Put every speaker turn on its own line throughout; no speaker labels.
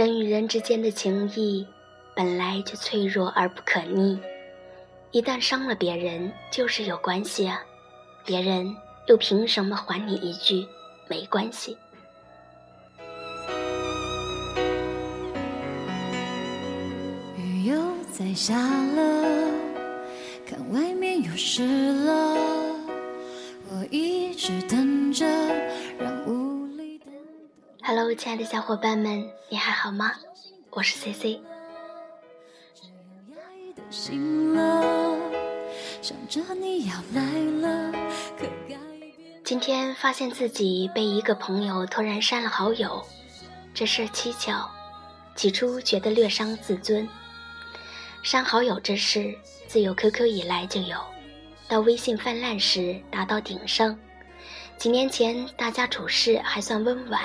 人与人之间的情谊本来就脆弱而不可逆，一旦伤了别人，就是有关系啊，别人又凭什么还你一句没关系？
雨又在下了，看外面又湿了，我一直等
亲爱的小伙伴们，你还好吗？我是 C C。今天发现自己被一个朋友突然删了好友，这事蹊跷。起初觉得略伤自尊。删好友这事自有 QQ 以来就有，到微信泛滥时达到鼎盛。几年前大家处事还算温婉。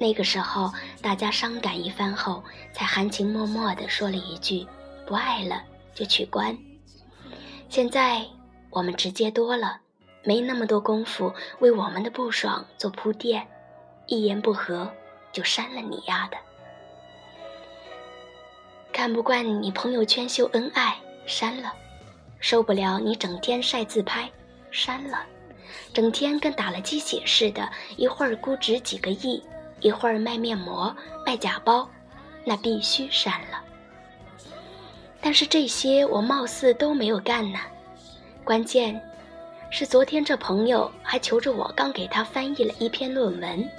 那个时候，大家伤感一番后，才含情脉脉地说了一句：“不爱了就取关。”现在我们直接多了，没那么多功夫为我们的不爽做铺垫，一言不合就删了你丫的。看不惯你朋友圈秀恩爱，删了；受不了你整天晒自拍，删了；整天跟打了鸡血似的，一会儿估值几个亿。一会儿卖面膜、卖假包，那必须删了。但是这些我貌似都没有干呢。关键是昨天这朋友还求着我刚给他翻译了一篇论文，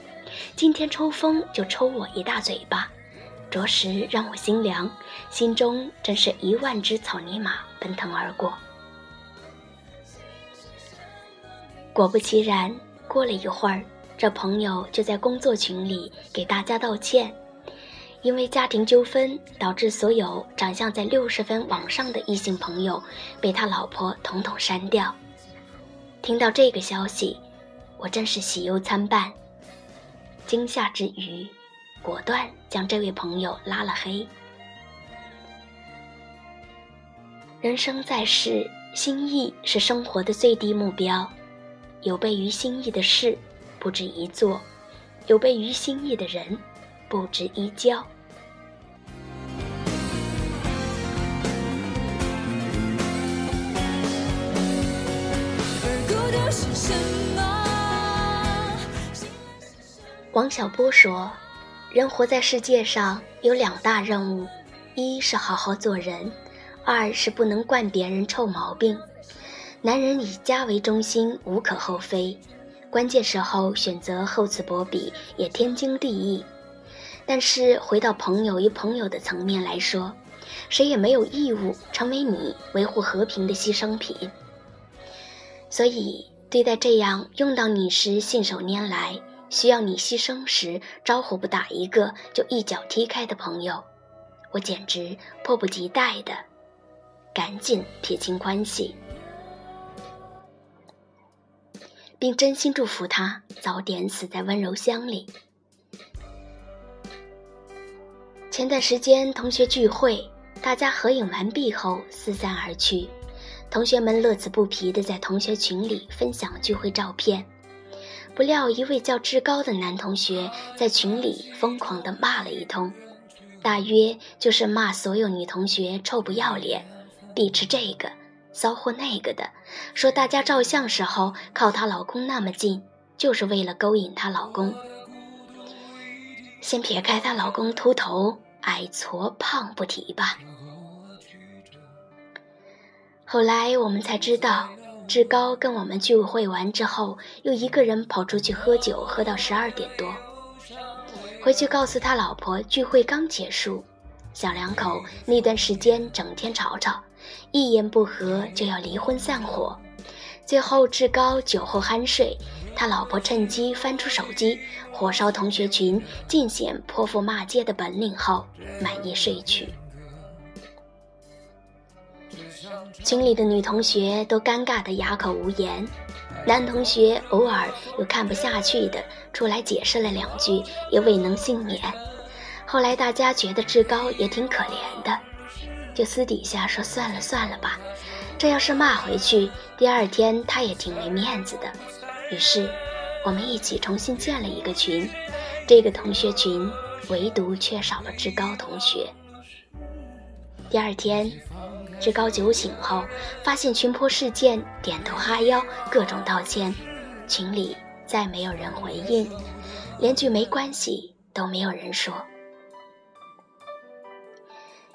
今天抽风就抽我一大嘴巴，着实让我心凉，心中真是一万只草泥马奔腾而过。果不其然，过了一会儿。这朋友就在工作群里给大家道歉，因为家庭纠纷导致所有长相在六十分往上的异性朋友被他老婆统统删掉。听到这个消息，我真是喜忧参半。惊吓之余，果断将这位朋友拉了黑。人生在世，心意是生活的最低目标，有悖于心意的事。不止一座，有悖于心意的人，不止一交。王小波说：“人活在世界上有两大任务，一是好好做人，二是不能惯别人臭毛病。男人以家为中心，无可厚非。”关键时候选择厚此薄彼也天经地义，但是回到朋友与朋友的层面来说，谁也没有义务成为你维护和平的牺牲品。所以对待这样用到你时信手拈来、需要你牺牲时招呼不打一个就一脚踢开的朋友，我简直迫不及待的赶紧撇清关系。并真心祝福他早点死在温柔乡里。前段时间同学聚会，大家合影完毕后四散而去，同学们乐此不疲地在同学群里分享聚会照片。不料一位叫志高的男同学在群里疯狂地骂了一通，大约就是骂所有女同学臭不要脸，必吃这个。骚货那个的，说大家照相时候靠她老公那么近，就是为了勾引她老公。先撇开她老公秃头、矮矬、胖不提吧。后来我们才知道，志高跟我们聚会完之后，又一个人跑出去喝酒，喝到十二点多，回去告诉他老婆聚会刚结束，小两口那段时间整天吵吵。一言不合就要离婚散伙，最后志高酒后酣睡，他老婆趁机翻出手机，火烧同学群，尽显泼妇骂街的本领后，满意睡去。群里的女同学都尴尬的哑口无言，男同学偶尔有看不下去的出来解释了两句，也未能幸免。后来大家觉得志高也挺可怜的。就私底下说算了算了吧，这要是骂回去，第二天他也挺没面子的。于是，我们一起重新建了一个群，这个同学群唯独缺少了志高同学。第二天，志高酒醒后，发现群破事件，点头哈腰，各种道歉。群里再没有人回应，连句没关系都没有人说。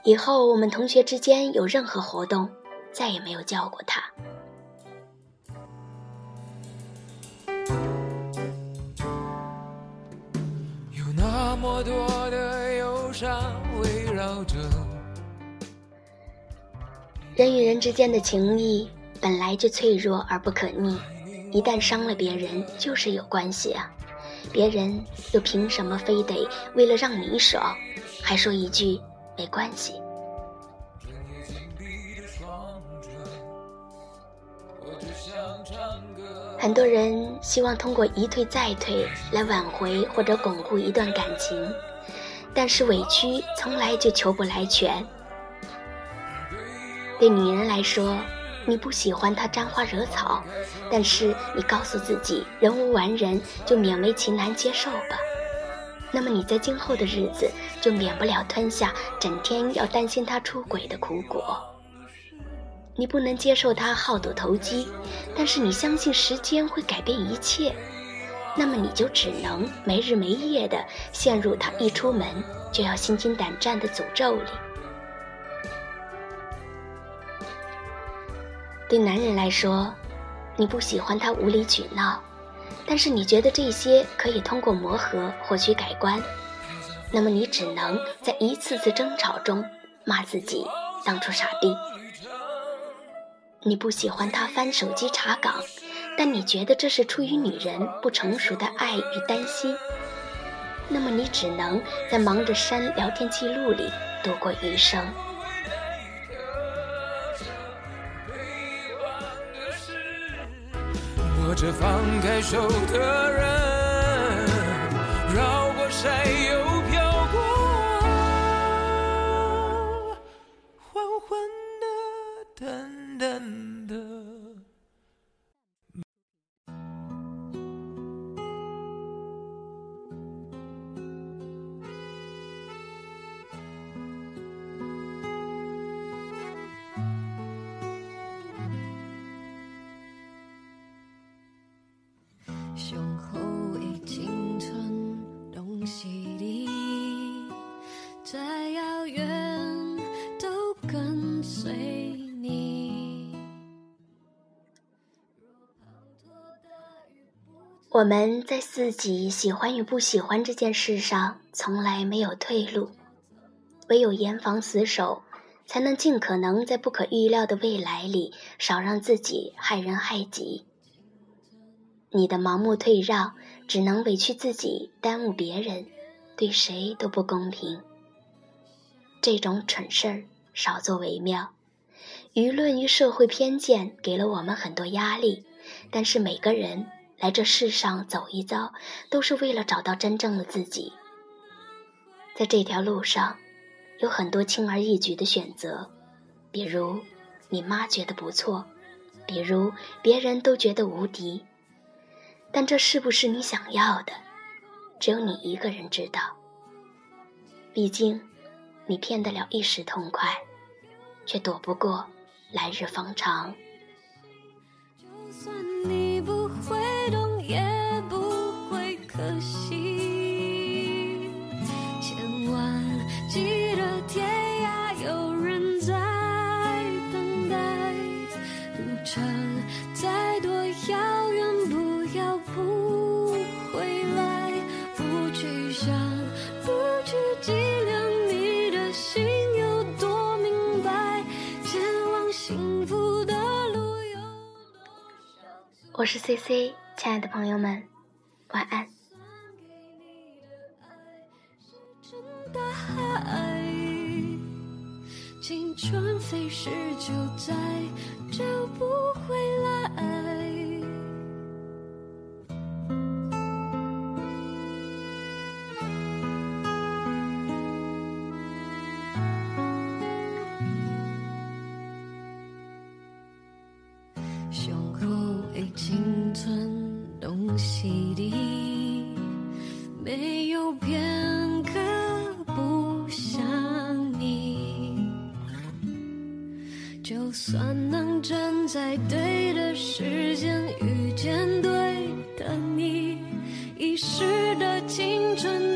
以后我们同学之间有任何活动，再也没有叫过他。
有那么多的忧伤围绕着。
人与人之间的情谊本来就脆弱而不可逆，一旦伤了别人，就是有关系啊。别人又凭什么非得为了让你爽，还说一句没关系？很多人希望通过一退再退来挽回或者巩固一段感情，但是委屈从来就求不来全。对女人来说，你不喜欢她沾花惹草，但是你告诉自己人无完人，就勉为其难接受吧。那么你在今后的日子就免不了吞下整天要担心他出轨的苦果。你不能接受他好赌投机，但是你相信时间会改变一切，那么你就只能没日没夜的陷入他一出门就要心惊胆战的诅咒里。对男人来说，你不喜欢他无理取闹，但是你觉得这些可以通过磨合获取改观，那么你只能在一次次争吵中骂自己当初傻逼。你不喜欢他翻手机查岗，但你觉得这是出于女人不成熟的爱与担心，那么你只能在忙着删聊天记录里度过余生。
这放开手的人，绕过山又飘过，缓缓的，淡淡的。
我们在自己喜欢与不喜欢这件事上从来没有退路，唯有严防死守，才能尽可能在不可预料的未来里少让自己害人害己。你的盲目退让，只能委屈自己，耽误别人，对谁都不公平。这种蠢事儿少做为妙。舆论与社会偏见给了我们很多压力，但是每个人来这世上走一遭，都是为了找到真正的自己。在这条路上，有很多轻而易举的选择，比如你妈觉得不错，比如别人都觉得无敌。但这是不是你想要的，只有你一个人知道。毕竟，你骗得了一时痛快，却躲不过来日方长。
就算你不会，也不会可惜。千万记得天涯有人在等待，路程再多遥远，不要不回来，不去想，不去计量你的心有多明白，前往幸福的路有多少。
我是 C C，亲爱的朋友们，晚安。
真大海，青春飞逝就再找不回来。有片刻不想你，就算能站在对的时间遇见对的你，遗失的青春。